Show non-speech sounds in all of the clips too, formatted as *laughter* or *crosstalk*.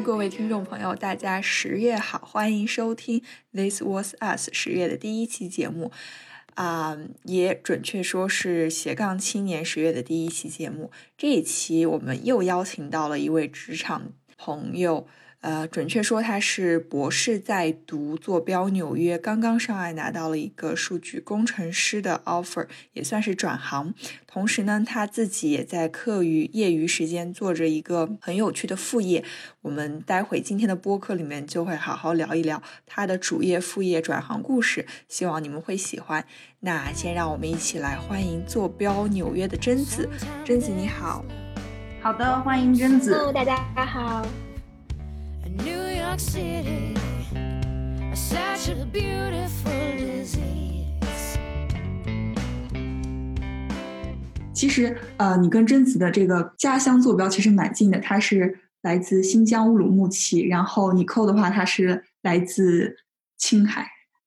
各位听众朋友，大家十月好，欢迎收听 This Was Us 十月的第一期节目，啊，也准确说是斜杠青年十月的第一期节目。这一期我们又邀请到了一位职场朋友。呃，准确说，他是博士在读，坐标纽约，刚刚上岸拿到了一个数据工程师的 offer，也算是转行。同时呢，他自己也在课余、业余时间做着一个很有趣的副业。我们待会今天的播客里面就会好好聊一聊他的主业、副业、转行故事，希望你们会喜欢。那先让我们一起来欢迎坐标纽约的贞子。贞子你好，好的，欢迎贞子。Hello，大家好。其实，呃，你跟贞子的这个家乡坐标其实蛮近的，他是来自新疆乌鲁木齐，然后你扣的话，他是来自青海。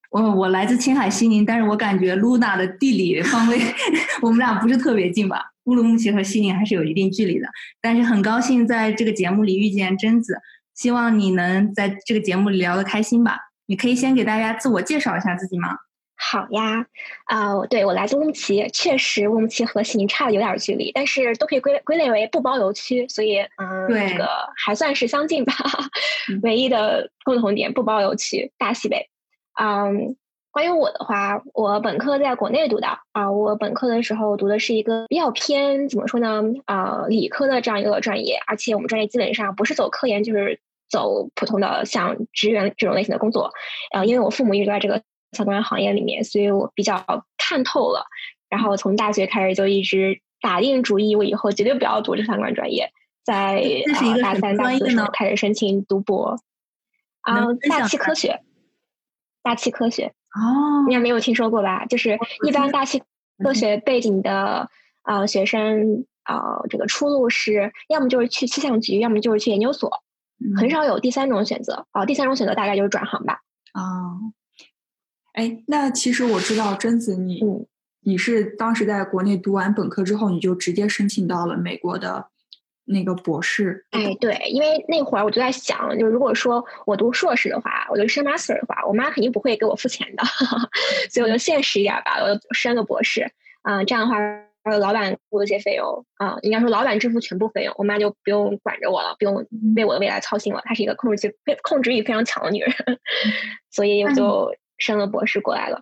我我来自青海西宁，但是我感觉露娜的地理方位，*laughs* 我们俩不是特别近吧？乌鲁木齐和西宁还是有一定距离的，但是很高兴在这个节目里遇见贞子。希望你能在这个节目里聊得开心吧。你可以先给大家自我介绍一下自己吗？好呀，啊，对我来自乌鲁木齐，确实乌鲁木齐和西宁差的有点距离，但是都可以归归类为不包邮区，所以嗯，这个还算是相近吧。*laughs* 唯一的共同点不包邮区，大西北。嗯，关于我的话，我本科在国内读的啊，我本科的时候读的是一个比较偏怎么说呢？啊，理科的这样一个专业，而且我们专业基本上不是走科研就是。走普通的像职员这种类型的工作，呃，因为我父母一直在这个相关行业里面，所以我比较看透了。然后从大学开始就一直打定主意，我以后绝对不要读这相关专业。在大三、大四的时候开始申请读博，啊，大气科学，大气科学哦，应该没有听说过吧？就是一般大气科学背景的呃学生，呃，这个出路是要么就是去气象局，要么就是去研究所。很少有第三种选择啊，第三种选择大概就是转行吧。啊，哎，那其实我知道贞子，你你是当时在国内读完本科之后，你就直接申请到了美国的那个博士。哎，对，因为那会儿我就在想，就如果说我读硕士的话，我就升 master 的话，我妈肯定不会给我付钱的，*laughs* 所以我就现实一点吧，我就升个博士。啊，这样的话。还有老板付的一些费用啊，应该说老板支付全部费用，我妈就不用管着我了，不用为我的未来操心了。她是一个控制欲、控制欲非常强的女人，所以我就升了博士过来了。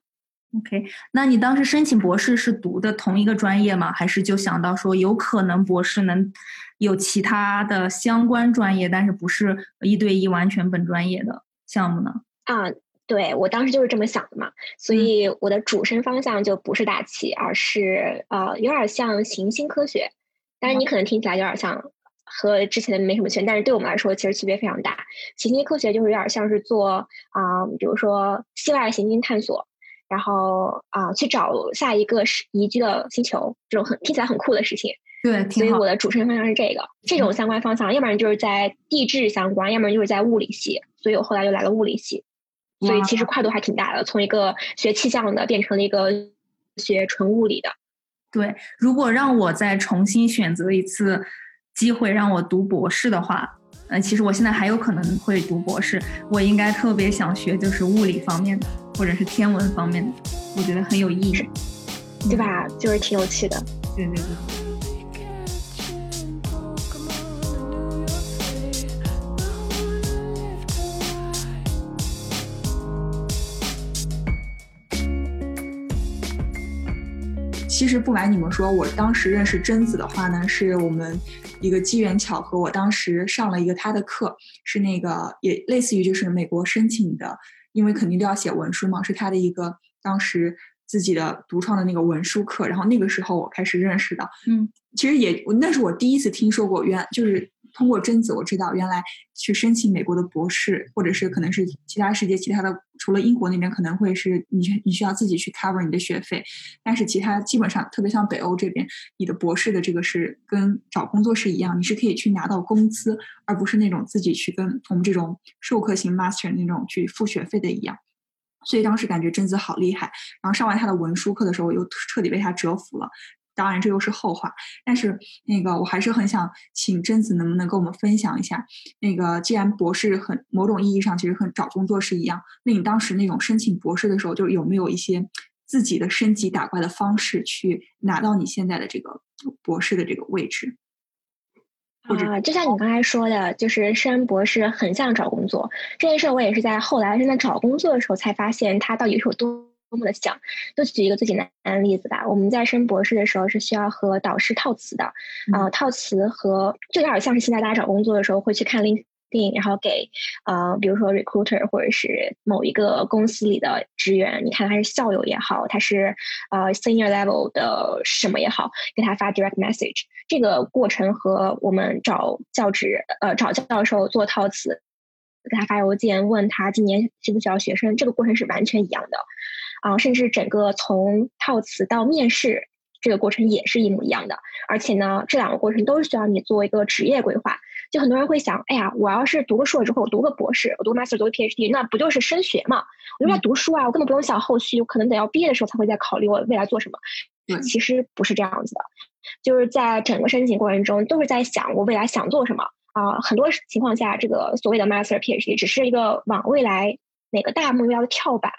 OK，那你当时申请博士是读的同一个专业吗？还是就想到说有可能博士能有其他的相关专业，但是不是一对一完全本专业的项目呢？啊。对我当时就是这么想的嘛，所以我的主升方向就不是大气，而是呃有点像行星科学。但是你可能听起来有点像和之前的没什么区别，但是对我们来说其实区别非常大。行星科学就是有点像是做啊，比如说系外行星探索，然后啊去找下一个是宜居的星球，这种很听起来很酷的事情。对，所以我的主升方向是这个，这种相关方向，要不然就是在地质相关，要不然就是在物理系，所以我后来又来了物理系。所以其实跨度还挺大的，从一个学气象的变成了一个学纯物理的。对，如果让我再重新选择一次机会让我读博士的话，呃，其实我现在还有可能会读博士，我应该特别想学就是物理方面的，或者是天文方面的，我觉得很有意义，对吧？就是挺有趣的。对对对。其实不瞒你们说，我当时认识贞子的话呢，是我们一个机缘巧合。我当时上了一个他的课，是那个也类似于就是美国申请的，因为肯定都要写文书嘛，是他的一个当时自己的独创的那个文书课，然后那个时候我开始认识的，嗯，其实也那是我第一次听说过，原就是通过贞子我知道，原来去申请美国的博士，或者是可能是其他世界其他的，除了英国那边可能会是你你需要自己去 cover 你的学费，但是其他基本上特别像北欧这边，你的博士的这个是跟找工作是一样，你是可以去拿到工资，而不是那种自己去跟我们这种授课型 master 那种去付学费的一样。所以当时感觉贞子好厉害，然后上完他的文书课的时候，我又彻底被他折服了。当然这又是后话，但是那个我还是很想请贞子能不能跟我们分享一下，那个既然博士很某种意义上其实和找工作是一样，那你当时那种申请博士的时候，就有没有一些自己的升级打怪的方式去拿到你现在的这个博士的这个位置？啊，就像你刚才说的，就是申博士很像找工作这件事，我也是在后来真的找工作的时候才发现，它到底是有多多么的像。就举一个最简单的例子吧，我们在升博士的时候是需要和导师套词的，啊，套词和就有点像是现在大家找工作的时候会去看 link。定，然后给呃，比如说 recruiter 或者是某一个公司里的职员，你看他是校友也好，他是呃 senior level 的什么也好，给他发 direct message。这个过程和我们找教职呃找教授做套词，给他发邮件问他今年需不需要学生，这个过程是完全一样的啊，甚至整个从套词到面试这个过程也是一模一样的。而且呢，这两个过程都是需要你做一个职业规划。就很多人会想，哎呀，我要是读个硕士之后，我读个博士，我读个 master，读个 PhD，那不就是升学嘛？我就在读书啊，我根本不用想后续，我可能得要毕业的时候才会再考虑我未来做什么。其实不是这样子的，就是在整个申请过程中都是在想我未来想做什么啊。很多情况下，这个所谓的 master PhD 只是一个往未来哪个大目标的跳板，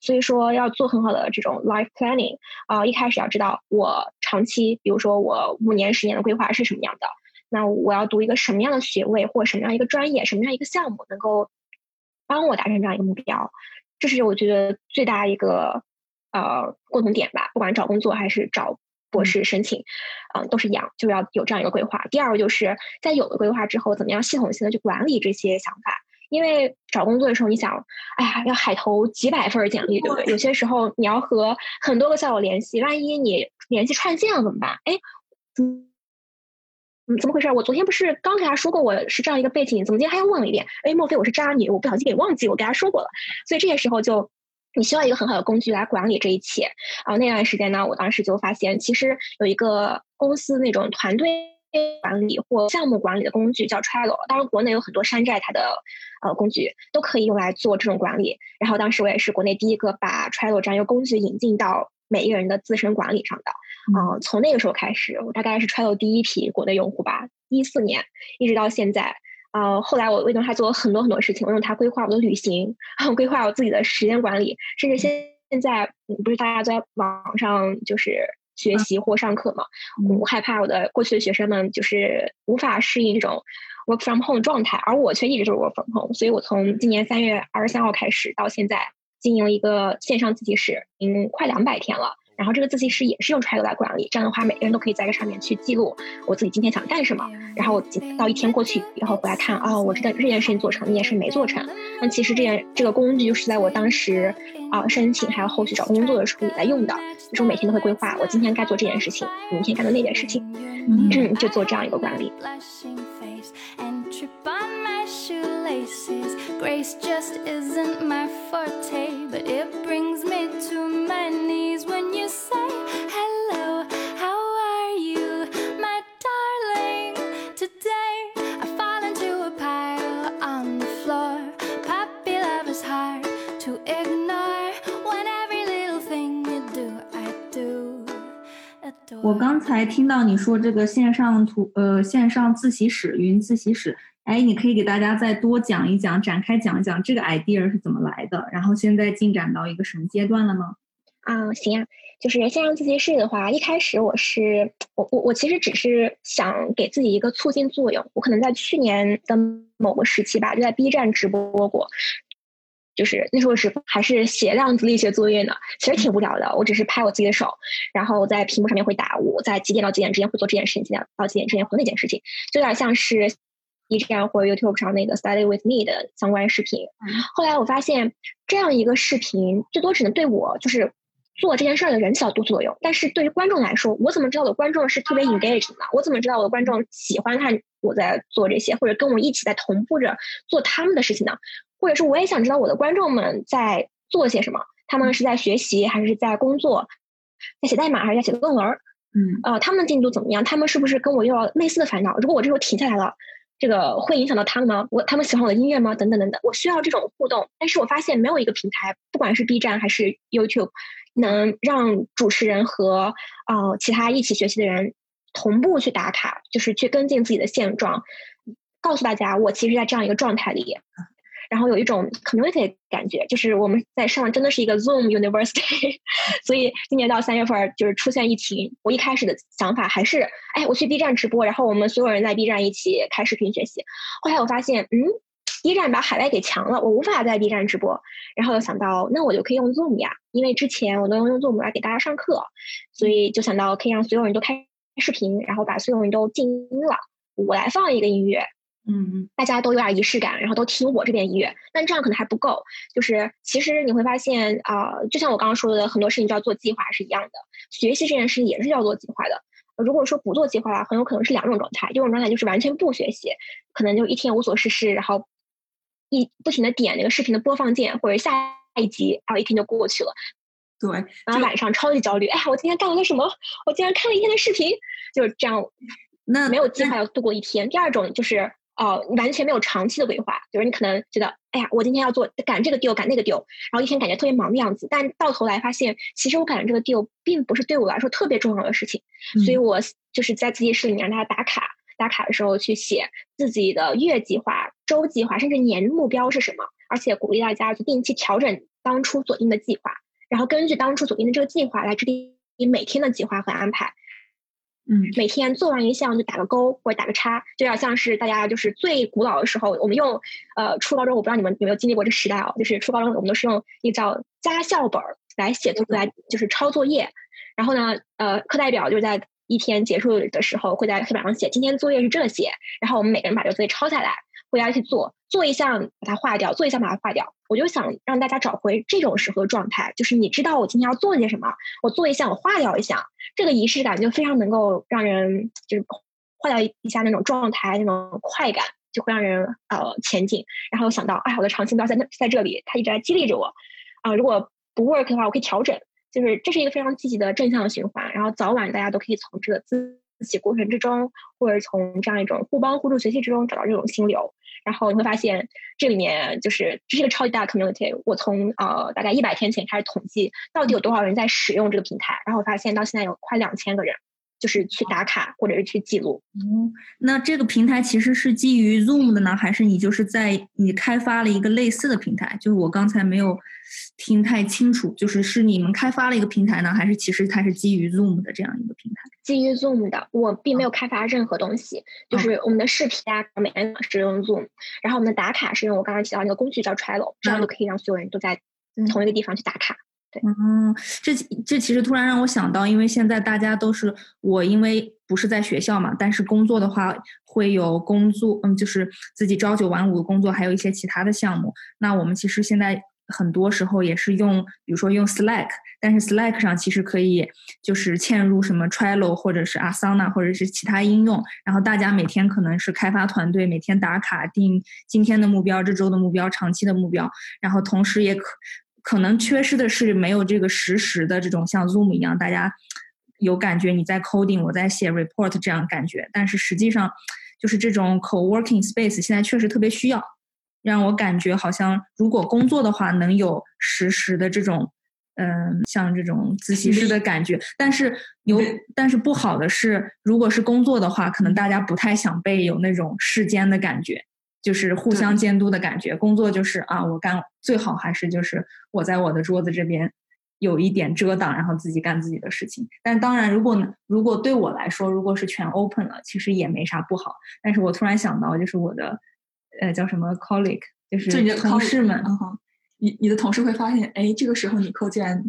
所以说要做很好的这种 life planning 啊。一开始要知道我长期，比如说我五年、十年的规划是什么样的。那我要读一个什么样的学位，或什么样一个专业，什么样一个项目，能够帮我达成这样一个目标？这是我觉得最大一个呃共同点吧。不管找工作还是找博士申请，嗯，都是一样，就要有这样一个规划。第二个就是在有了规划之后，怎么样系统性的去管理这些想法？因为找工作的时候，你想，哎呀，要海投几百份简历，对不对？有些时候你要和很多个校友联系，万一你联系串线了怎么办？哎，嗯。嗯，怎么回事？我昨天不是刚跟他说过我是这样一个背景，怎么今天还要问了一遍？哎，莫非我是渣女？我不小心给忘记我跟他说过了。所以这些时候就，你需要一个很好的工具来管理这一切。啊，那段时间呢，我当时就发现，其实有一个公司那种团队管理或项目管理的工具叫 Trello。当然，国内有很多山寨它的呃工具都可以用来做这种管理。然后当时我也是国内第一个把 Trello 这样一个工具引进到每一个人的自身管理上的。啊，从那个时候开始，我大概是 Trello 第一批国内用户吧，一四年一直到现在。啊，后来我为用它做了很多很多事情，我用它规划我的旅行，*laughs* 规划我自己的时间管理，甚至现现在不是大家在网上就是学习或上课嘛？我害怕我的过去的学生们就是无法适应这种 work from home 状态，而我却一直都是 work from home，所以我从今年三月二十三号开始到现在，经营了一个线上自习室，已经快两百天了。然后这个自习室也是用 Trello 来管理，这样的话每个人都可以在这上面去记录我自己今天想干什么。然后我到一天过去以后回来看，哦，我这件这件事情做成，那件事没做成。那其实这件这个工具就是在我当时啊申请还有后续找工作的时候也在用的，就是我每天都会规划我今天该做这件事情，明天该做那件事情，嗯，就做这样一个管理。我刚才听到你说这个线上图呃线上自习室云自习室，哎，你可以给大家再多讲一讲，展开讲一讲这个 idea 是怎么来的，然后现在进展到一个什么阶段了吗？啊，行啊，就是线上自习室的话，一开始我是我我我其实只是想给自己一个促进作用，我可能在去年的某个时期吧，就在 B 站直播过。就是那时候是还是写量子力学作业呢，其实挺无聊的。我只是拍我自己的手，然后在屏幕上面会打我在几点到几点之间会做这件事情，几点到几点之间会那件事情，就有点像是 B 站或者 YouTube 上那个 Study with Me 的相关视频。后来我发现这样一个视频最多只能对我就是做这件事儿的人起到督促作用。但是对于观众来说，我怎么知道我的观众是特别 engaged 的？我怎么知道我的观众喜欢看我在做这些，或者跟我一起在同步着做他们的事情呢？或者是我也想知道我的观众们在做些什么？他们是在学习，还是在工作？在写代码，还是在写论文？嗯，呃，他们的进度怎么样？他们是不是跟我遇到类似的烦恼？如果我这时候停下来了，这个会影响到他们吗？我他们喜欢我的音乐吗？等等等等，我需要这种互动。但是我发现没有一个平台，不管是 B 站还是 YouTube，能让主持人和呃其他一起学习的人同步去打卡，就是去跟进自己的现状，告诉大家我其实，在这样一个状态里。然后有一种 community 感觉，就是我们在上真的是一个 Zoom University，*laughs* 所以今年到三月份就是出现疫情，我一开始的想法还是，哎，我去 B 站直播，然后我们所有人在 B 站一起开视频学习。后来我发现，嗯，B 站把海外给强了，我无法在 B 站直播。然后又想到，那我就可以用 Zoom 呀，因为之前我都用 Zoom 来给大家上课，所以就想到可以让所有人都开视频，然后把所有人都静音了，我来放一个音乐。嗯，大家都有点仪式感，然后都听我这边音乐，但这样可能还不够。就是其实你会发现啊，就像我刚刚说的，很多事情就要做计划是一样的。学习这件事也是要做计划的。如果说不做计划的话，很有可能是两种状态。一种状态就是完全不学习，可能就一天无所事事，然后一不停的点那个视频的播放键或者下一集，然后一天就过去了。对，然后晚上超级焦虑，哎呀，我今天干了个什么？我竟然看了一天的视频，就是这样。那没有计划要度过一天。第二种就是。哦，完全没有长期的规划，就是你可能觉得，哎呀，我今天要做赶这个 deal，赶那个 deal，然后一天感觉特别忙的样子，但到头来发现，其实我赶这个 deal 并不是对我来说特别重要的事情，所以我就是在自习室里面让大家打卡，打卡的时候去写自己的月计划、周计划，甚至年目标是什么，而且鼓励大家去定期调整当初锁定的计划，然后根据当初锁定的这个计划来制定你每天的计划和安排。嗯，每天做完一项就打个勾或者打个叉，就有点像是大家就是最古老的时候，我们用呃初高中，我不知道你们有没有经历过这时代哦，就是初高中我们都是用一个叫家校本来写作来就是抄作业，然后呢，呃，课代表就是在一天结束的时候会在黑板上写今天作业是这些，然后我们每个人把这个作业抄下来。回家去做，做一项把它划掉，做一项把它划掉。我就想让大家找回这种时候的状态，就是你知道我今天要做些什么，我做一项，我划掉一项，这个仪式感就非常能够让人就是划掉一下那种状态，那种快感就会让人呃前进。然后想到，哎，我的长期目标在那在这里，它一直在激励着我啊。如果不 work 的话，我可以调整，就是这是一个非常积极的正向的循环。然后早晚大家都可以从这个自自习过程之中，或者从这样一种互帮互助学习之中找到这种心流。然后你会发现，这里面就是这是一个超级大的 community。我从呃大概一百天前开始统计，到底有多少人在使用这个平台，然后发现到现在有快两千个人，就是去打卡或者是去记录。嗯，那这个平台其实是基于 Zoom 的呢，还是你就是在你开发了一个类似的平台？就是我刚才没有听太清楚，就是是你们开发了一个平台呢，还是其实它是基于 Zoom 的这样一个平台？基于 Zoom 的，我并没有开发任何东西，就是我们的视频啊，每天是用 Zoom，然后我们的打卡是用我刚才提到那个工具叫 Trello，这样就可以让所有人都在同一个地方去打卡。嗯，这这其实突然让我想到，因为现在大家都是我，因为不是在学校嘛，但是工作的话会有工作，嗯，就是自己朝九晚五的工作，还有一些其他的项目。那我们其实现在。很多时候也是用，比如说用 Slack，但是 Slack 上其实可以就是嵌入什么 Trello 或者是 Asana 或者是其他应用，然后大家每天可能是开发团队每天打卡定今天的目标、这周的目标、长期的目标，然后同时也可可能缺失的是没有这个实时的这种像 Zoom 一样，大家有感觉你在 coding，我在写 report 这样感觉，但是实际上就是这种 co-working space 现在确实特别需要。让我感觉好像，如果工作的话，能有实时的这种，嗯，像这种自习室的感觉。但是有，但是不好的是，如果是工作的话，可能大家不太想被有那种世间的感觉，就是互相监督的感觉。工作就是啊，我干最好还是就是我在我的桌子这边有一点遮挡，然后自己干自己的事情。但当然，如果如果对我来说，如果是全 open 了，其实也没啥不好。但是我突然想到，就是我的。呃，叫什么 colleague，就是你的同事们。你你的同事会发现，哎，这个时候你扣竟然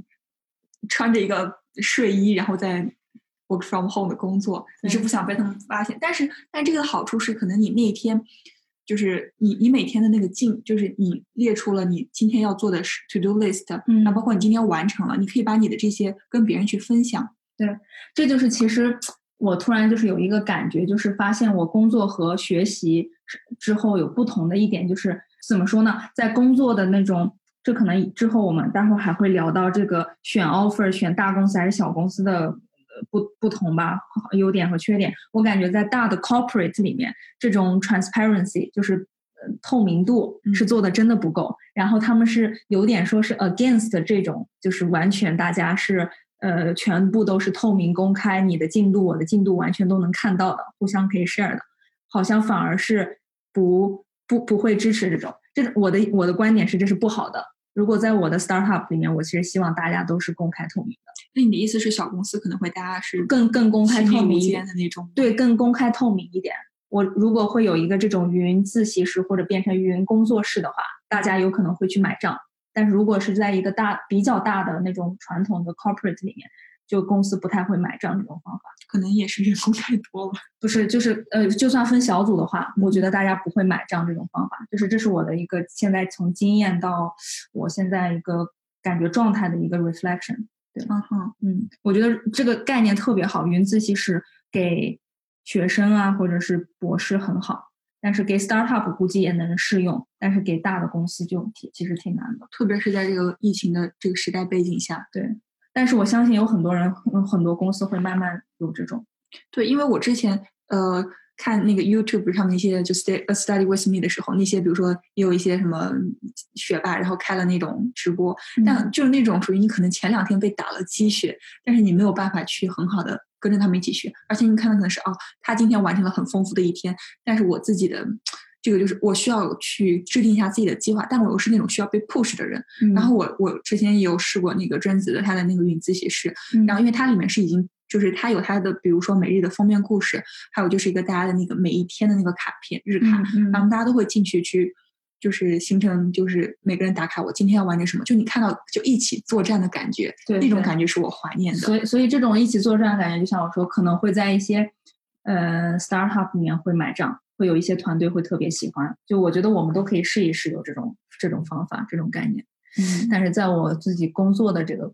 穿着一个睡衣，然后在 work from home 的工作，你是不想被他们发现。但是，但这个好处是，可能你那一天就是你你每天的那个进，就是你列出了你今天要做的 to do list，嗯，那包括你今天完成了，你可以把你的这些跟别人去分享。对，这就是其实我突然就是有一个感觉，就是发现我工作和学习之后有不同的一点，就是怎么说呢？在工作的那种，这可能之后我们待会儿还会聊到这个选 offer 选大公司还是小公司的。不不同吧，优点和缺点。我感觉在大的 corporate 里面，这种 transparency 就是呃透明度是做的真的不够。然后他们是有点说是 against 这种，就是完全大家是呃全部都是透明公开，你的进度我的进度完全都能看到的，互相可以 share 的。好像反而是不不不会支持这种。这我的我的观点是这是不好的。如果在我的 startup 里面，我其实希望大家都是公开透明的。那你的意思是，小公司可能会大家是更更公开透明一点的那种？对，更公开透明一点。我如果会有一个这种云自习室或者变成云工作室的话，大家有可能会去买账。但是如果是在一个大比较大的那种传统的 corporate 里面，就公司不太会买账这种方法。可能也是员工太多了。不是，就是呃，就算分小组的话，我觉得大家不会买账这种方法。就是这是我的一个现在从经验到我现在一个感觉状态的一个 reflection。嗯哼，嗯，我觉得这个概念特别好，云自习室给学生啊，或者是博士很好，但是给 startup 估计也能适用，但是给大的公司就挺其实挺难的，特别是在这个疫情的这个时代背景下。对，但是我相信有很多人，很多公司会慢慢有这种。对，因为我之前呃。看那个 YouTube 上面那些就 Stay a Study with Me 的时候，那些比如说也有一些什么学霸，然后开了那种直播，但就是那种属于你可能前两天被打了鸡血，但是你没有办法去很好的跟着他们一起学，而且你看的可能是哦，他今天完成了很丰富的一天，但是我自己的这个就是我需要去制定一下自己的计划，但我又是那种需要被 push 的人，然后我我之前也有试过那个专子的他的那个云自习室，然后因为它里面是已经。就是它有它的，比如说每日的封面故事，还有就是一个大家的那个每一天的那个卡片日卡，然后大家都会进去去，就是形成就是每个人打卡，我今天要完成什么，就你看到就一起作战的感觉，那种感觉是我怀念的。所以所以这种一起作战的感觉，就像我说，可能会在一些呃 startup 里面会买账，会有一些团队会特别喜欢。就我觉得我们都可以试一试有这种这种方法这种概念。嗯，但是在我自己工作的这个。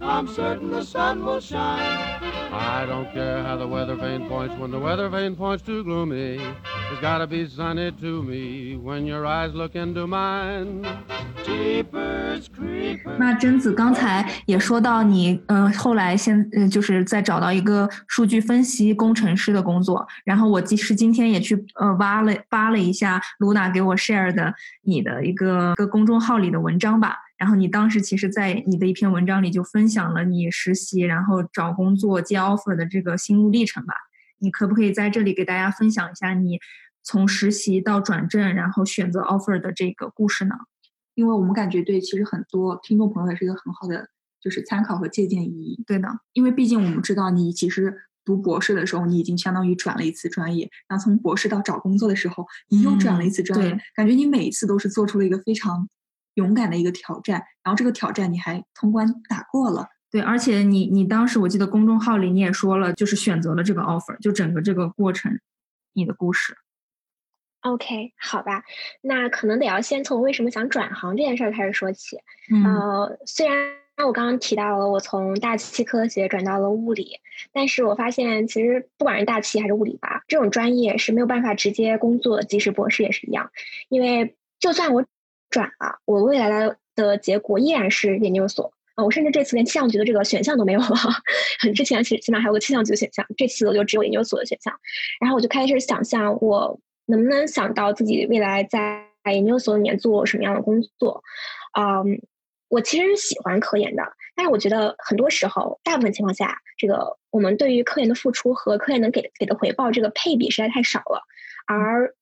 I'm certain the sun will shine. I don't care how the weather vane points when the weather vane points too gloomy. It's gotta be sunny to me when your eyes look into mine. Jeepers creepers. 那贞子刚才也说到你，嗯、呃，后来现嗯就是在找到一个数据分析工程师的工作，然后我其实今天也去呃挖了扒了一下卢娜给我 share 的你的一个个公众号里的文章吧。然后你当时其实，在你的一篇文章里就分享了你实习，然后找工作接 offer 的这个心路历程吧？你可不可以在这里给大家分享一下你从实习到转正，然后选择 offer 的这个故事呢？因为我们感觉对，其实很多听众朋友也是一个很好的就是参考和借鉴意义。对的，因为毕竟我们知道，你其实读博士的时候，你已经相当于转了一次专业，然后从博士到找工作的时候，你又转了一次专业，感觉你每一次都是做出了一个非常。勇敢的一个挑战，然后这个挑战你还通关打过了，对，而且你你当时我记得公众号里你也说了，就是选择了这个 offer，就整个这个过程，你的故事。OK，好吧，那可能得要先从为什么想转行这件事儿开始说起。呃，虽然我刚刚提到了我从大气科学转到了物理，但是我发现其实不管是大气还是物理吧，这种专业是没有办法直接工作，即使博士也是一样，因为就算我。转了，我未来的的结果依然是研究所啊！我甚至这次连气象局的这个选项都没有了。*laughs* 很之前其实起码还有个气象局的选项，这次我就只有研究所的选项。然后我就开始想象，我能不能想到自己未来在研究所里面做什么样的工作？嗯，我其实是喜欢科研的，但是我觉得很多时候，大部分情况下，这个我们对于科研的付出和科研能给给的回报这个配比实在太少了，而。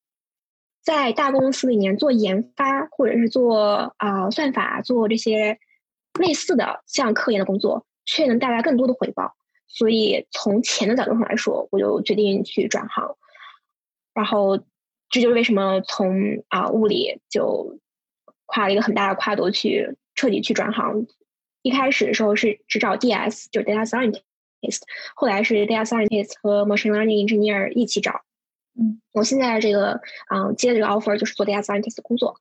在大公司里面做研发，或者是做啊算法，做这些类似的像科研的工作，却能带来更多的回报。所以从钱的角度上来说，我就决定去转行。然后这就是为什么从啊物理就跨了一个很大的跨度去彻底去转行。一开始的时候是只找 DS，就是 data scientist，后来是 data scientist 和 machine learning engineer 一起找。嗯，我现在这个嗯接的这个 offer 就是做 data scientist 工作。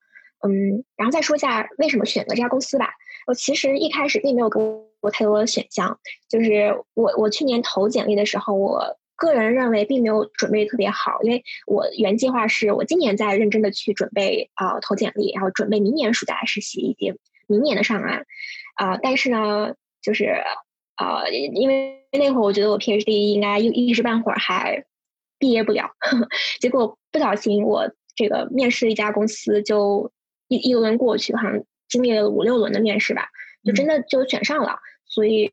嗯，然后再说一下为什么选择这家公司吧。我其实一开始并没有给我太多的选项，就是我我去年投简历的时候，我个人认为并没有准备特别好，因为我原计划是我今年在认真的去准备啊投简历，然后准备明年暑假实习以及明年的上岸。啊，但是呢，就是啊，因为那会儿我觉得我 PhD 应该一一时半会儿还毕业不了，*laughs* 结果不小心我这个面试一家公司就一一轮过去，好像经历了五六轮的面试吧，就真的就选上了，所以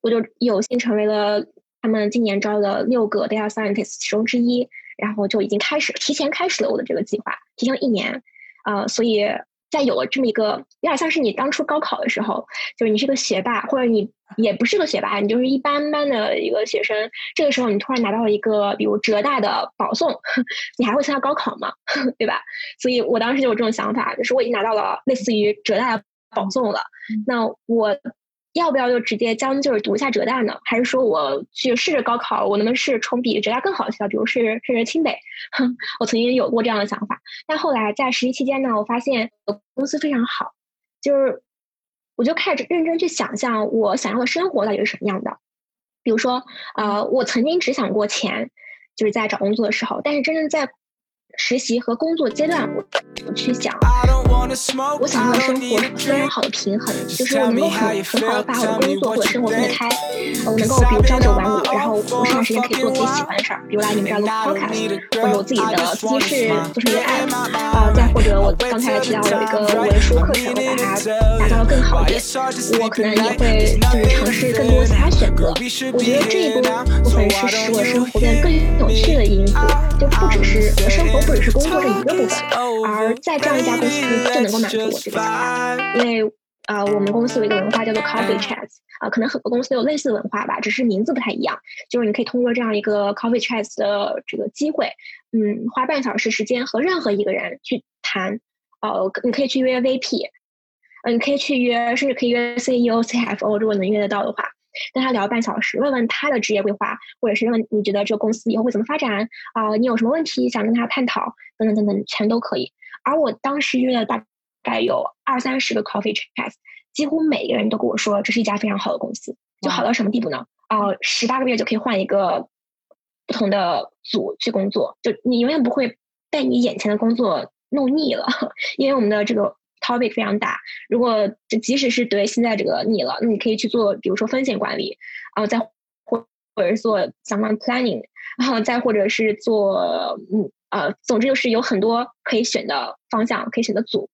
我就有幸成为了他们今年招的六个 data scientist 其中之一，然后就已经开始提前开始了我的这个计划，提前了一年，啊，所以。在有了这么一个，有点像是你当初高考的时候，就是你是个学霸，或者你也不是个学霸，你就是一般般的一个学生。这个时候你突然拿到了一个，比如浙大的保送，*laughs* 你还会参加高考吗？*laughs* 对吧？所以我当时就有这种想法，就是我已经拿到了类似于浙大的保送了，那我。要不要就直接将就是读一下浙大呢？还是说我去试着高考，我能不能试冲比浙大更好的学校，比如是甚至清北？哼，我曾经有过这样的想法，但后来在实习期间呢，我发现公司非常好，就是我就开始认真去想象我想要的生活到底是什么样的。比如说，呃，我曾经只想过钱，就是在找工作的时候，但是真正在实习和工作阶段，我去想。我想要的生活非常好的平衡，就是我能够很很好的把我的工作或者生活分得开，我能够比如朝九晚五，然后我剩下时间可以做自己喜欢的事儿，比如来你们这儿录 podcast，或者我自己的自习室做成一个 app，啊，再或者我刚才提到有一个文书课程，我把它打造的更好一点，我可能也会就是尝试更多其他选择。我觉得这一部分是使我生活变得更有趣的因素，就不只是我的生活不只是工作这一个部分，而在这样一家公司。能够满足我这个想法，因为啊，我们公司有一个文化叫做 Coffee Chats 啊，可能很多公司有类似的文化吧，只是名字不太一样。就是你可以通过这样一个 Coffee Chats 的这个机会，嗯，花半小时时间和任何一个人去谈，呃，你可以去约 VP，嗯，你可以去约，甚至可以约 CEO、CFO，如果能约得到的话，跟他聊半小时，问问他的职业规划，或者是问你觉得这个公司以后会怎么发展啊？你有什么问题想跟他探讨，等等等等，全都可以。而我当时约了大概有二三十个 coffee chat，几乎每个人都跟我说这是一家非常好的公司，就好到什么地步呢？啊，十八个月就可以换一个不同的组去工作，就你永远不会被你眼前的工作弄腻了，*laughs* 因为我们的这个 topic 非常大。如果就即使是对现在这个腻了，那你可以去做，比如说风险管理，然后再或或者是做相关 planning，然后再或者是做嗯。呃，总之就是有很多可以选的方向，可以选的组，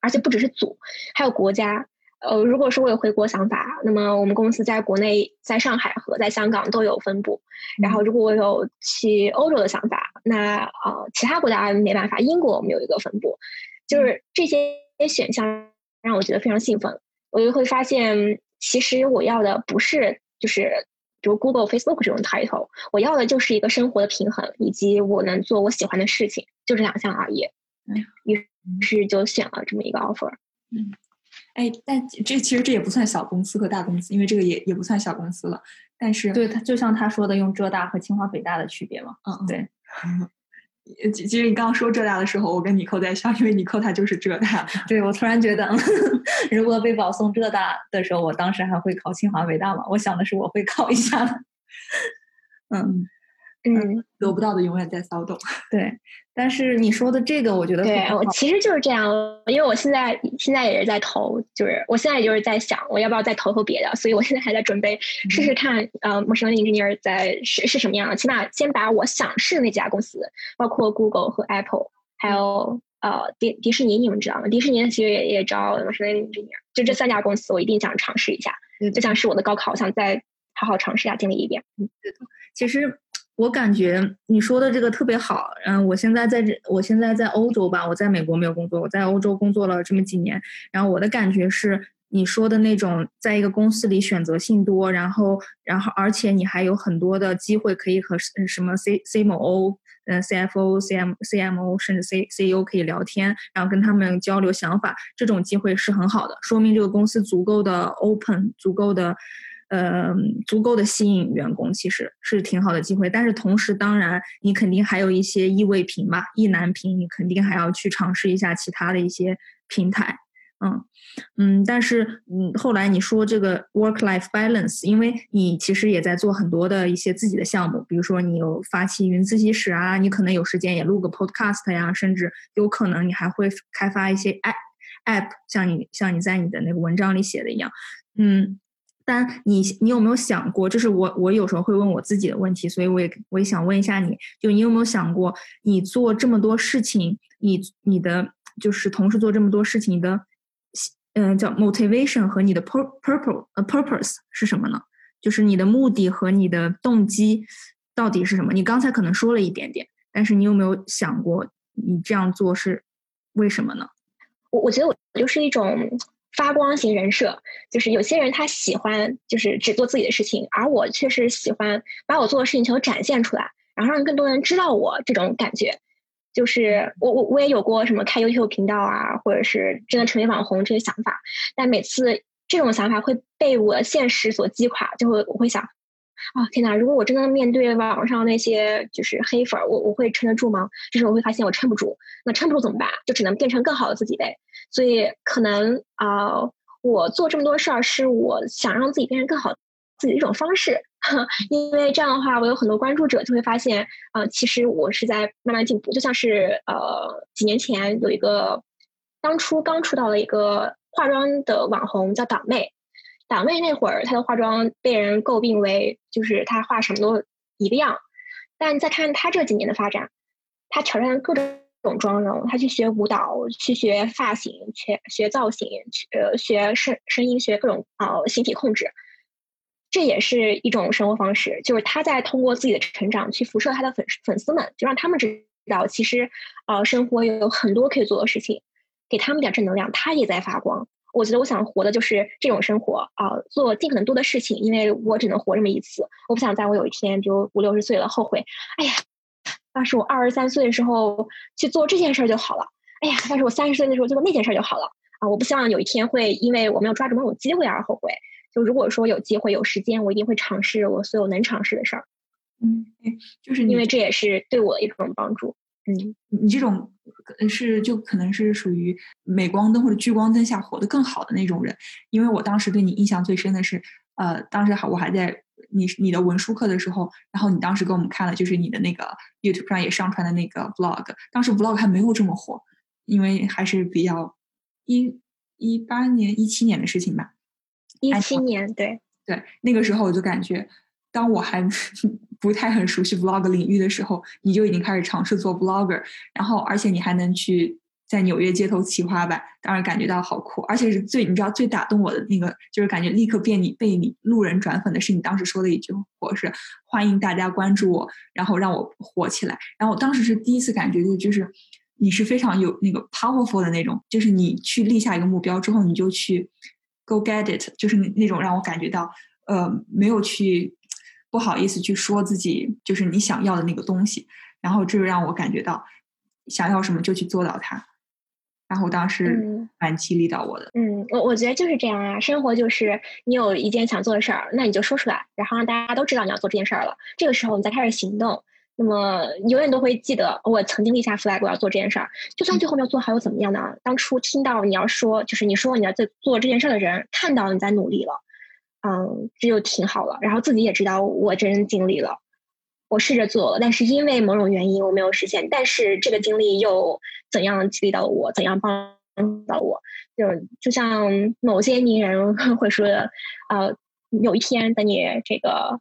而且不只是组，还有国家。呃，如果说我有回国想法，那么我们公司在国内，在上海和在香港都有分部。然后，如果我有去欧洲的想法，那呃，其他国家没办法。英国我们有一个分部，就是这些选项让我觉得非常兴奋。我就会发现，其实我要的不是就是。比如 Google、Facebook 这种 title，我要的就是一个生活的平衡，以及我能做我喜欢的事情，就这两项而已。于是就选了这么一个 offer。嗯，哎，但这其实这也不算小公司和大公司，因为这个也也不算小公司了。但是，对他就像他说的，用浙大和清华北大的区别嘛。嗯，对。*laughs* 其实你刚刚说浙大的时候，我跟尼寇在笑，因为尼寇他就是浙大。对我突然觉得，*laughs* 如果被保送浙大的时候，我当时还会考清华北大吗？我想的是我会考一下。*laughs* 嗯。嗯，得不到的永远在骚动。*laughs* 对，但是你说的这个，我觉得对我其实就是这样，因为我现在现在也是在投，就是我现在就是在想，我要不要再投投别的，所以我现在还在准备试试看，呃，machine learning engineer 在是是什么样的，起码先把我想试的那几家公司，包括 Google 和 Apple，还有呃迪迪士尼，你们知道吗？迪士尼其实也也招 machine learning engineer，就这三家公司，我一定想尝试一下，就像是我的高考，我想再好好尝试一下，经历一遍。嗯，对的，其实。我感觉你说的这个特别好，嗯，我现在在这，我现在在欧洲吧，我在美国没有工作，我在欧洲工作了这么几年，然后我的感觉是，你说的那种，在一个公司里选择性多，然后然后而且你还有很多的机会可以和什么 C C M O、嗯 C F O、C M C M O 甚至 C C E O 可以聊天，然后跟他们交流想法，这种机会是很好的，说明这个公司足够的 open，足够的。呃，足够的吸引员工，其实是挺好的机会。但是同时，当然你肯定还有一些意味频吧，意难平，你肯定还要去尝试一下其他的一些平台。嗯嗯，但是嗯，后来你说这个 work-life balance，因为你其实也在做很多的一些自己的项目，比如说你有发起云自习室啊，你可能有时间也录个 podcast 呀，甚至有可能你还会开发一些 app app，像你像你在你的那个文章里写的一样，嗯。但你你有没有想过，就是我我有时候会问我自己的问题，所以我也我也想问一下你，就你有没有想过，你做这么多事情，你你的就是同时做这么多事情，你的嗯叫 motivation 和你的 purpose 呃 purpose 是什么呢？就是你的目的和你的动机到底是什么？你刚才可能说了一点点，但是你有没有想过，你这样做是为什么呢？我我觉得我就是一种。发光型人设就是有些人他喜欢就是只做自己的事情，而我却是喜欢把我做的事情全都展现出来，然后让更多人知道我这种感觉。就是我我我也有过什么开 YouTube 频道啊，或者是真的成为网红这些想法，但每次这种想法会被我现实所击垮，就会我会想，啊天哪！如果我真的面对网上那些就是黑粉，我我会撑得住吗？这时候我会发现我撑不住，那撑不住怎么办？就只能变成更好的自己呗。所以可能啊，我做这么多事儿是我想让自己变成更好自己的一种方式，*laughs* 因为这样的话，我有很多关注者就会发现，啊，其实我是在慢慢进步。就像是呃，几年前有一个当初刚出道的一个化妆的网红叫党妹，党妹那会儿她的化妆被人诟病为就是她画什么都一个样，但再看她这几年的发展，她挑战各种。种妆容，他去学舞蹈，去学发型，学学造型，呃，学声声音，学各种呃形体控制，这也是一种生活方式。就是他在通过自己的成长去辐射他的粉粉丝们，就让他们知道，其实呃生活有很多可以做的事情，给他们点正能量，他也在发光。我觉得我想活的就是这种生活啊，做尽可能多的事情，因为我只能活这么一次，我不想在我有一天比如五六十岁了后悔，哎呀。当时我二十三岁的时候去做这件事儿就好了。哎呀，但是我三十岁的时候做那件事儿就好了啊！我不希望有一天会因为我没有抓住某种机会而后悔。就如果说有机会有时间，我一定会尝试我所有能尝试的事儿。嗯，就是因为这也是对我的一种帮助。嗯，你这种是就可能是属于镁光灯或者聚光灯下活得更好的那种人。因为我当时对你印象最深的是，呃，当时还我还在。你你的文书课的时候，然后你当时给我们看了，就是你的那个 YouTube 上也上传的那个 Vlog，当时 Vlog 还没有这么火，因为还是比较一一八年、一七年的事情吧。一七年，对对，那个时候我就感觉，当我还 *laughs* 不太很熟悉 Vlog 领域的时候，你就已经开始尝试做 Vlogger，然后而且你还能去。在纽约街头骑滑板，当然感觉到好酷，而且是最你知道最打动我的那个，就是感觉立刻变你被你路人转粉的是你当时说的一句话是欢迎大家关注我，然后让我火起来。然后我当时是第一次感觉就就是你是非常有那个 powerful 的那种，就是你去立下一个目标之后，你就去 go get it，就是那种让我感觉到呃没有去不好意思去说自己就是你想要的那个东西，然后这就让我感觉到想要什么就去做到它。然后当时蛮激励到我的。嗯，我我觉得就是这样啊，生活就是你有一件想做的事儿，那你就说出来，然后让大家都知道你要做这件事儿了。这个时候你再开始行动，那么永远都会记得我曾经立下 flag 我要做这件事儿。就算最后没有做好又怎么样呢？当初听到你要说，就是你说你要在做这件事儿的人看到你在努力了，嗯，这就挺好了。然后自己也知道我真尽力了。我试着做了，但是因为某种原因我没有实现。但是这个经历又怎样激励到我？怎样帮到我？就就像某些名人 *laughs* 会说的，呃，有一天等你这个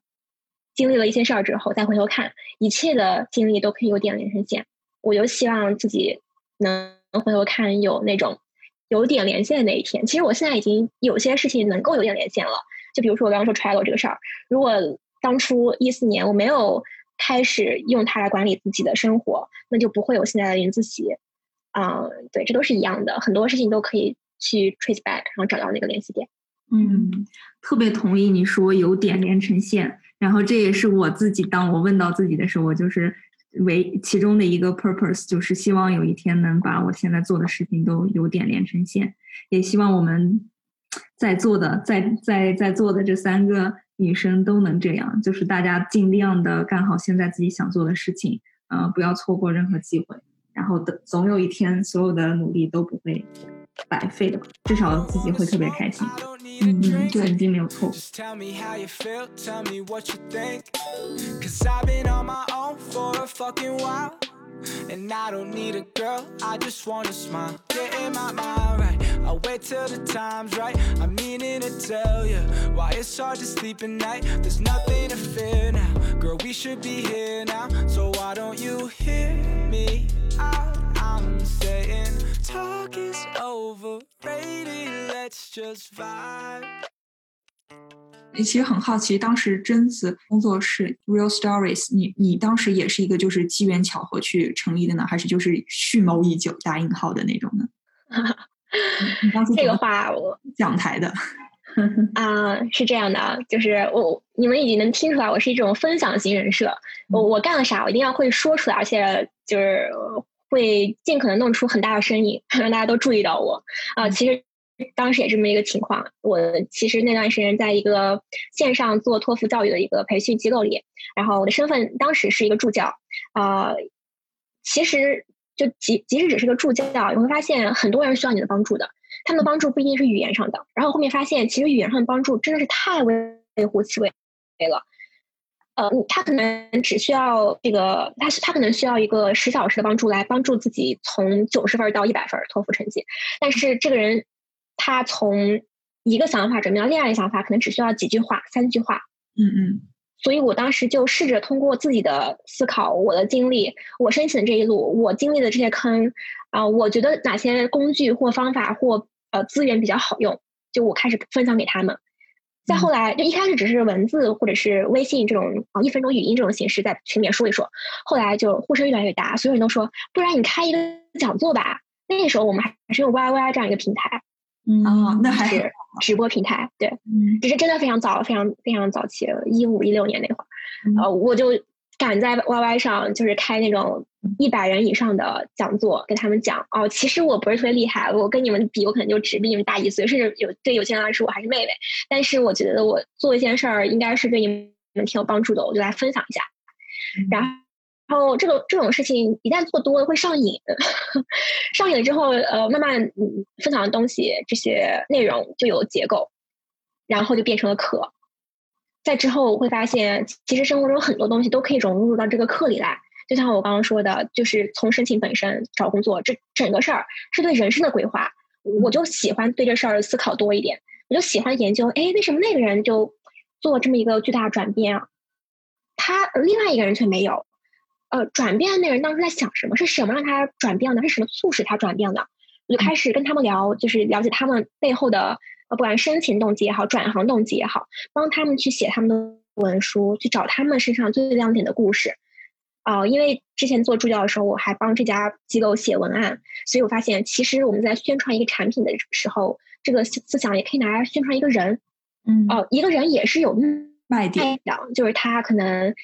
经历了一些事儿之后，再回头看，一切的经历都可以有点连成线。我就希望自己能回头看，有那种有点连线的那一天。其实我现在已经有些事情能够有点连线了。就比如说我刚刚说 travel 这个事儿，如果当初一四年我没有。开始用它来管理自己的生活，那就不会有现在的云自习。嗯，对，这都是一样的，很多事情都可以去 trace back，然后找到那个联系点。嗯，特别同意你说有点连成线，然后这也是我自己当我问到自己的时候，我就是为其中的一个 purpose，就是希望有一天能把我现在做的事情都有点连成线，也希望我们 *tsk* 在座的在在在座的这三个女生都能这样，就是大家尽量的干好现在自己想做的事情，呃，不要错过任何机会，然后等总有一天所有的努力都不会。白费的吧，至少自己会特别开心。嗯嗯，曾经没有错。And I don't need a girl, I just wanna smile. Get in my mind right. I wait till the time's right. I'm meaning to tell you why it's hard to sleep at night. There's nothing to fear now. Girl, we should be here now. So why don't you hear me out? I'm saying talk is overrated. Let's just vibe. 其实很好奇，当时贞子工作室 Real Stories，你你当时也是一个就是机缘巧合去成立的呢，还是就是蓄谋已久打引号的那种呢？这个话我讲台的啊，是这样的，就是我你们已经能听出来，我是一种分享型人设。我我干了啥，我一定要会说出来，而且就是会尽可能弄出很大的声音，*laughs* 让大家都注意到我啊。其实。当时也这么一个情况，我其实那段时间在一个线上做托福教育的一个培训机构里，然后我的身份当时是一个助教，啊，其实就即即使只是个助教，你会发现很多人需要你的帮助的，他们的帮助不一定是语言上的，然后后面发现其实语言上的帮助真的是太微乎其微了，呃，他可能只需要这个，他他可能需要一个十小时的帮助来帮助自己从九十分到一百分托福成绩，但是这个人。他从一个想法转变到另外一个想法，可能只需要几句话、三句话。嗯嗯。所以我当时就试着通过自己的思考、我的经历、我申请的这一路、我经历的这些坑，啊，我觉得哪些工具或方法或呃资源比较好用，就我开始分享给他们。再后来，就一开始只是文字或者是微信这种啊一分钟语音这种形式在群里面说一说，后来就呼声越来越大，所有人都说，不然你开一个讲座吧。那时候我们还是用 Y Y 这样一个平台。啊，那还是直播平台，对，只是真的非常早，非常非常早期，一五一六年那会儿，呃，我就敢在 Y Y 上就是开那种一百人以上的讲座，跟他们讲哦，其实我不是特别厉害，我跟你们比，我可能就只比你们大一岁，甚至有对有些人来说我还是妹妹，但是我觉得我做一件事儿应该是对你们挺有帮助的，我就来分享一下，然后。然后这个这种事情一旦做多了会上瘾，*laughs* 上瘾了之后，呃，慢慢分享的东西这些内容就有结构，然后就变成了课。在之后我会发现，其实生活中很多东西都可以融入到这个课里来。就像我刚刚说的，就是从申请本身、找工作，这整个事儿是对人生的规划。我就喜欢对这事儿思考多一点，我就喜欢研究，哎，为什么那个人就做这么一个巨大转变啊？他另外一个人却没有。呃，转变的那人当时在想什么？是什么让他转变的？是什么促使他转变的？我就开始跟他们聊，就是了解他们背后的，呃，不管申请动机也好，转行动机也好，帮他们去写他们的文书，去找他们身上最亮点的故事。啊，因为之前做助教的时候，我还帮这家机构写文案，所以我发现，其实我们在宣传一个产品的时候，这个思想也可以拿来宣传一个人。嗯，哦，一个人也是有卖点的，就是他可能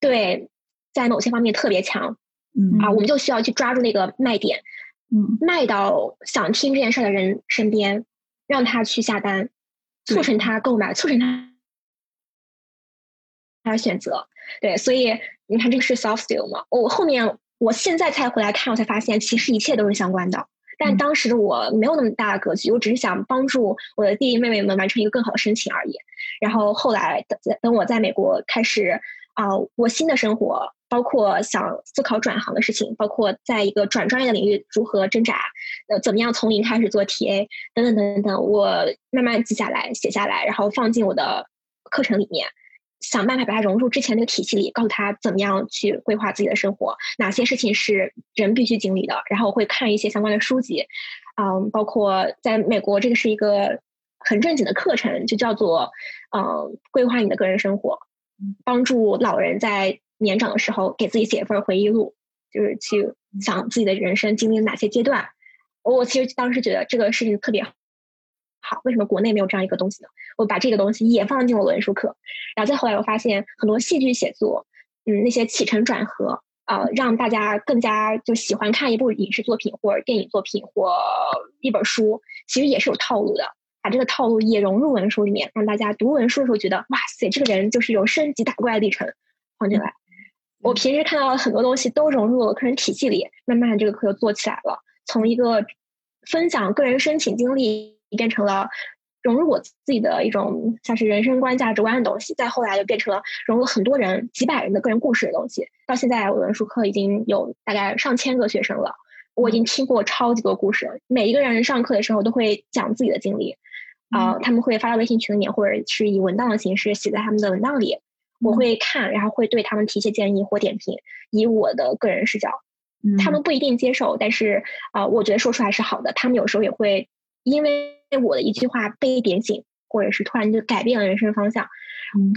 对。在某些方面特别强，嗯啊，我们就需要去抓住那个卖点，嗯，卖到想听这件事的人身边，让他去下单，促成他购买，促成他他选择。对，所以你看这个是 soft skill 嘛？我后面我现在才回来看，我才发现其实一切都是相关的。但当时的我没有那么大的格局，我只是想帮助我的弟弟妹妹们完成一个更好的申请而已。然后后来等等我在美国开始啊，我新的生活。包括想思考转行的事情，包括在一个转专业的领域如何挣扎，呃，怎么样从零开始做 TA 等等等等，我慢慢记下来、写下来，然后放进我的课程里面，想办法把它融入之前那个体系里，告诉他怎么样去规划自己的生活，哪些事情是人必须经历的，然后我会看一些相关的书籍，嗯，包括在美国这个是一个很正经的课程，就叫做嗯，规划你的个人生活，帮助老人在。年长的时候，给自己写一份回忆录，就是去想自己的人生经历了哪些阶段，我其实当时觉得这个事情特别好，为什么国内没有这样一个东西呢？我把这个东西也放进了文书课，然后再后来我发现很多戏剧写作，嗯，那些起承转合。呃，让大家更加就喜欢看一部影视作品或者电影作品或一本书，其实也是有套路的。把这个套路也融入文书里面，让大家读文书的时候觉得，哇塞，这个人就是有升级打怪的历程放进来。我平时看到的很多东西都融入了课程体系里，慢慢这个课就做起来了。从一个分享个人申请经历，变成了。融入我自己的一种像是人生观、价值观的东西，再后来就变成了融入很多人、几百人的个人故事的东西。到现在，我文书课已经有大概上千个学生了，我已经听过超级多故事。每一个人上课的时候都会讲自己的经历，啊，他们会发到微信群里面，或者是以文档的形式写在他们的文档里，我会看，然后会对他们提一些建议或点评，以我的个人视角。他们不一定接受，但是啊，我觉得说出来是好的。他们有时候也会因为。我的一句话被点醒，或者是突然就改变了人生方向，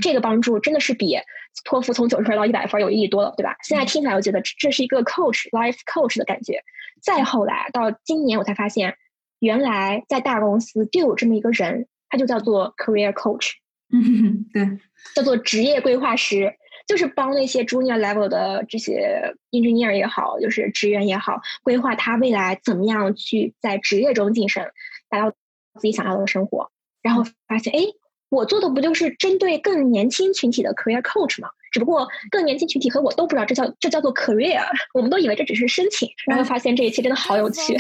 这个帮助真的是比托福从九十分到一百分有意义多了，对吧？现在听起来我觉得这是一个 coach life coach 的感觉。再后来到今年，我才发现，原来在大公司就有这么一个人，他就叫做 career coach，嗯，对，叫做职业规划师，就是帮那些 junior level 的这些 engineer 也好，就是职员也好，规划他未来怎么样去在职业中晋升，达到。自己想要的生活，然后发现，哎，我做的不就是针对更年轻群体的 career coach 吗？只不过更年轻群体和我都不知道这叫这叫做 career，我们都以为这只是申请，然后发现这一切真的好有趣。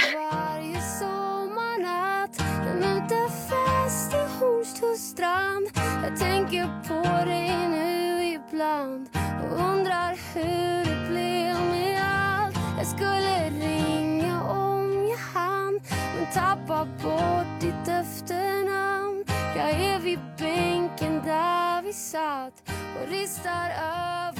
tänker på dig nu ibland och undrar hur det blev med allt. Jag skulle ringa om jag hann men tappar bort ditt efternamn. Jag är vid bänken där vi satt och ristar över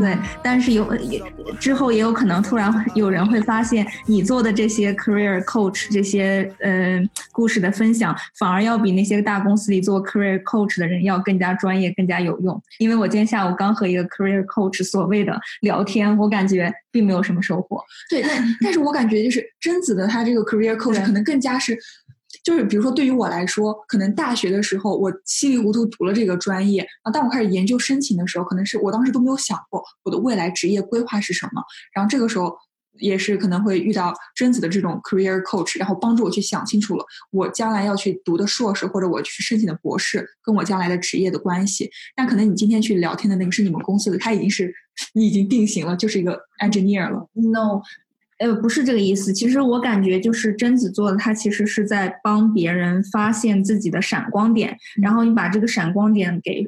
对，但是有也之后也有可能突然有人会发现，你做的这些 career coach 这些嗯故事的分享，反而要比那些大公司里做 career coach 的人要更加专业、更加有用。因为我今天下午刚和一个 career coach 所谓的聊天，我感觉并没有什么收获。对，但但是我感觉就是贞子的他这个 career coach 可能更加是。就是比如说，对于我来说，可能大学的时候我稀里糊涂读了这个专业啊，当我开始研究申请的时候，可能是我当时都没有想过我的未来职业规划是什么。然后这个时候也是可能会遇到贞子的这种 career coach，然后帮助我去想清楚了我将来要去读的硕士或者我去申请的博士跟我将来的职业的关系。但可能你今天去聊天的那个是你们公司的，他已经是你已经定型了，就是一个 engineer 了。No。呃，不是这个意思。其实我感觉就是贞子座的，他其实是在帮别人发现自己的闪光点，然后你把这个闪光点给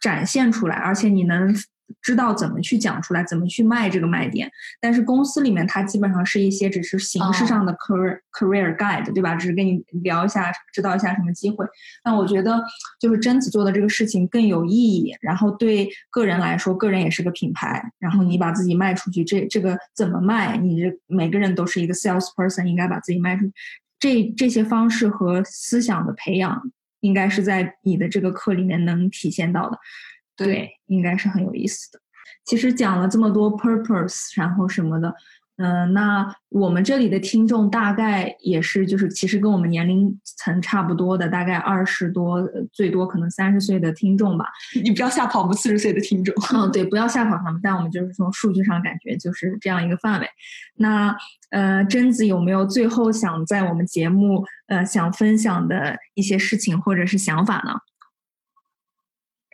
展现出来，而且你能。知道怎么去讲出来，怎么去卖这个卖点。但是公司里面它基本上是一些只是形式上的 career career guide，对吧？只是跟你聊一下，知道一下什么机会。那我觉得就是贞子做的这个事情更有意义。然后对个人来说，个人也是个品牌。然后你把自己卖出去，这这个怎么卖？你这每个人都是一个 sales person，应该把自己卖出去。这这些方式和思想的培养，应该是在你的这个课里面能体现到的。对，应该是很有意思的。其实讲了这么多 purpose，然后什么的，嗯，那我们这里的听众大概也是，就是其实跟我们年龄层差不多的，大概二十多，最多可能三十岁的听众吧。你不要吓跑我们四十岁的听众。嗯，对，不要吓跑他们。但我们就是从数据上感觉就是这样一个范围。那呃，贞子有没有最后想在我们节目呃想分享的一些事情或者是想法呢？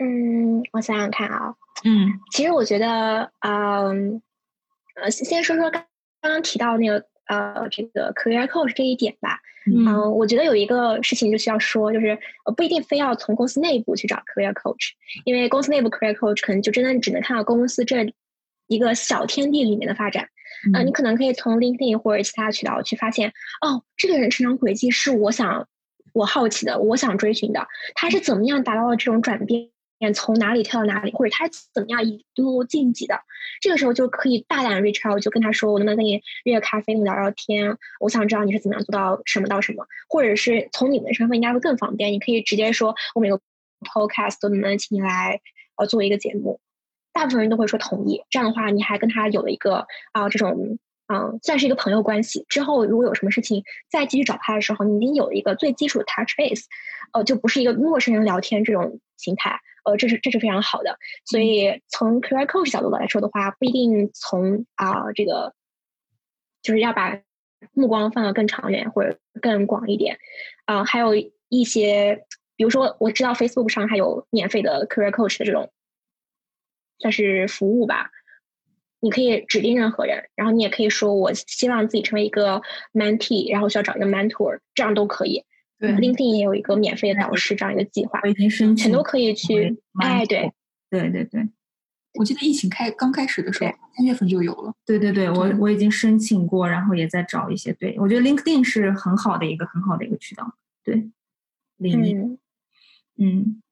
嗯，我想想看啊，嗯，其实我觉得，嗯，呃，先说说刚刚刚提到那个呃，这个 career coach 这一点吧。嗯，我觉得有一个事情就需要说，就是呃，不一定非要从公司内部去找 career coach，因为公司内部 career coach 可能就真的只能看到公司这一个小天地里面的发展。嗯，你可能可以从 LinkedIn 或者其他渠道去发现，哦，这个人成长轨迹是我想我好奇的，我想追寻的，他是怎么样达到了这种转变。从哪里跳到哪里，或者他怎么样一路晋级的，这个时候就可以大胆 reach out，就跟他说，我能不能跟你约个咖啡，聊聊天？我想知道你是怎么样做到什么到什么，或者是从你们的身份应该会更方便，你可以直接说，我们有个 podcast，能不能请你来呃做一个节目？大部分人都会说同意。这样的话，你还跟他有了一个啊这种嗯，算是一个朋友关系。之后如果有什么事情再继续找他的时候，你已经有一个最基础的 touch base，呃，就不是一个陌生人聊天这种形态，呃，这是这是非常好的。所以从 career coach 角度来说的话，不一定从啊这个就是要把目光放得更长远或者更广一点，啊，还有一些，比如说我知道 Facebook 上还有免费的 career coach 的这种算是服务吧。你可以指定任何人，然后你也可以说我希望自己成为一个 mentee，然后需要找一个 mentor，这样都可以。对，LinkedIn 也有一个免费的导师这样一个计划，我已经申请，全都可以去。哎，对，对对对，我记得疫情开刚开始的时候，三月份就有了。对对对，我我已经申请过，然后也在找一些。对我觉得 LinkedIn 是很好的一个很好的一个渠道。对，领域，嗯，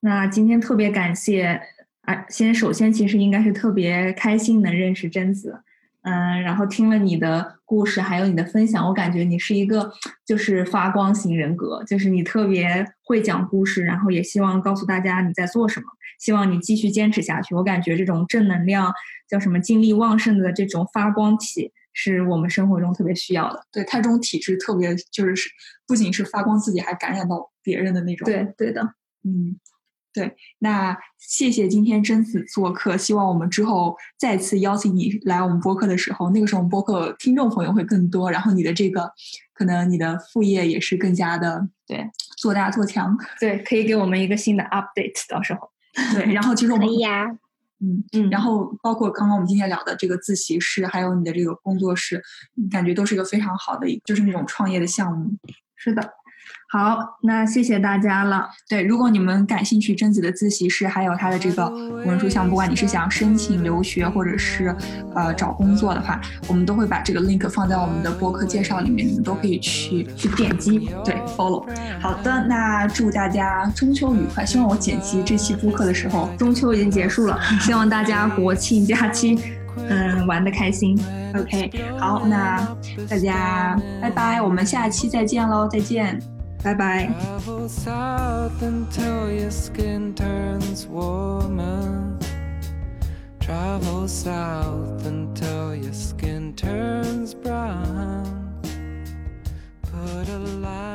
那今天特别感谢。啊，先首先其实应该是特别开心能认识贞子，嗯，然后听了你的故事，还有你的分享，我感觉你是一个就是发光型人格，就是你特别会讲故事，然后也希望告诉大家你在做什么，希望你继续坚持下去。我感觉这种正能量叫什么精力旺盛的这种发光体，是我们生活中特别需要的。对他这种体质特别就是不仅是发光自己，还感染到别人的那种。对，对的，嗯。对，那谢谢今天贞子做客，希望我们之后再次邀请你来我们播客的时候，那个时候我们播客听众朋友会更多，然后你的这个可能你的副业也是更加的对做大做强，对，可以给我们一个新的 update，到时候。对，然后其实我们可以呀，嗯嗯，然后包括刚刚我们今天聊的这个自习室，还有你的这个工作室，感觉都是一个非常好的，就是那种创业的项目，是的。好，那谢谢大家了。对，如果你们感兴趣贞子的自习室，还有他的这个文书项目，不管你是想申请留学，或者是呃找工作的话，我们都会把这个 link 放在我们的播客介绍里面，你们都可以去去点击，对，follow。好的，那祝大家中秋愉快。希望我剪辑这期播客的时候，中秋已经结束了，希望大家国庆假期嗯玩的开心。OK，好，那大家拜拜，我们下期再见喽，再见。拜拜。Travel south until your skin turns warmer. Travel south until your skin turns brown. Put a light